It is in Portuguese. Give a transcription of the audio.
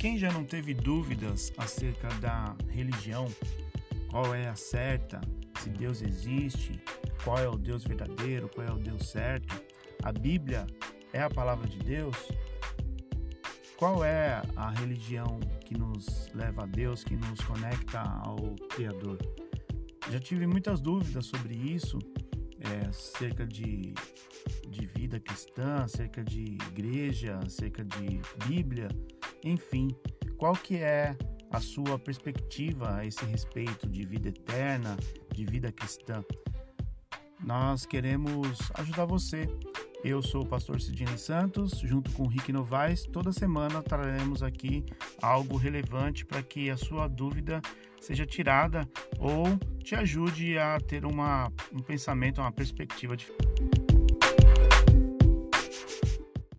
Quem já não teve dúvidas acerca da religião? Qual é a certa? Se Deus existe? Qual é o Deus verdadeiro? Qual é o Deus certo? A Bíblia é a palavra de Deus? Qual é a religião que nos leva a Deus, que nos conecta ao Criador? Já tive muitas dúvidas sobre isso, é, acerca de, de vida cristã, acerca de igreja, acerca de Bíblia, enfim, qual que é a sua perspectiva a esse respeito de vida eterna, de vida cristã? Nós queremos ajudar você. Eu sou o pastor Sidney Santos, junto com o Rick Novaes. Toda semana traremos aqui algo relevante para que a sua dúvida seja tirada ou te ajude a ter uma, um pensamento, uma perspectiva diferente.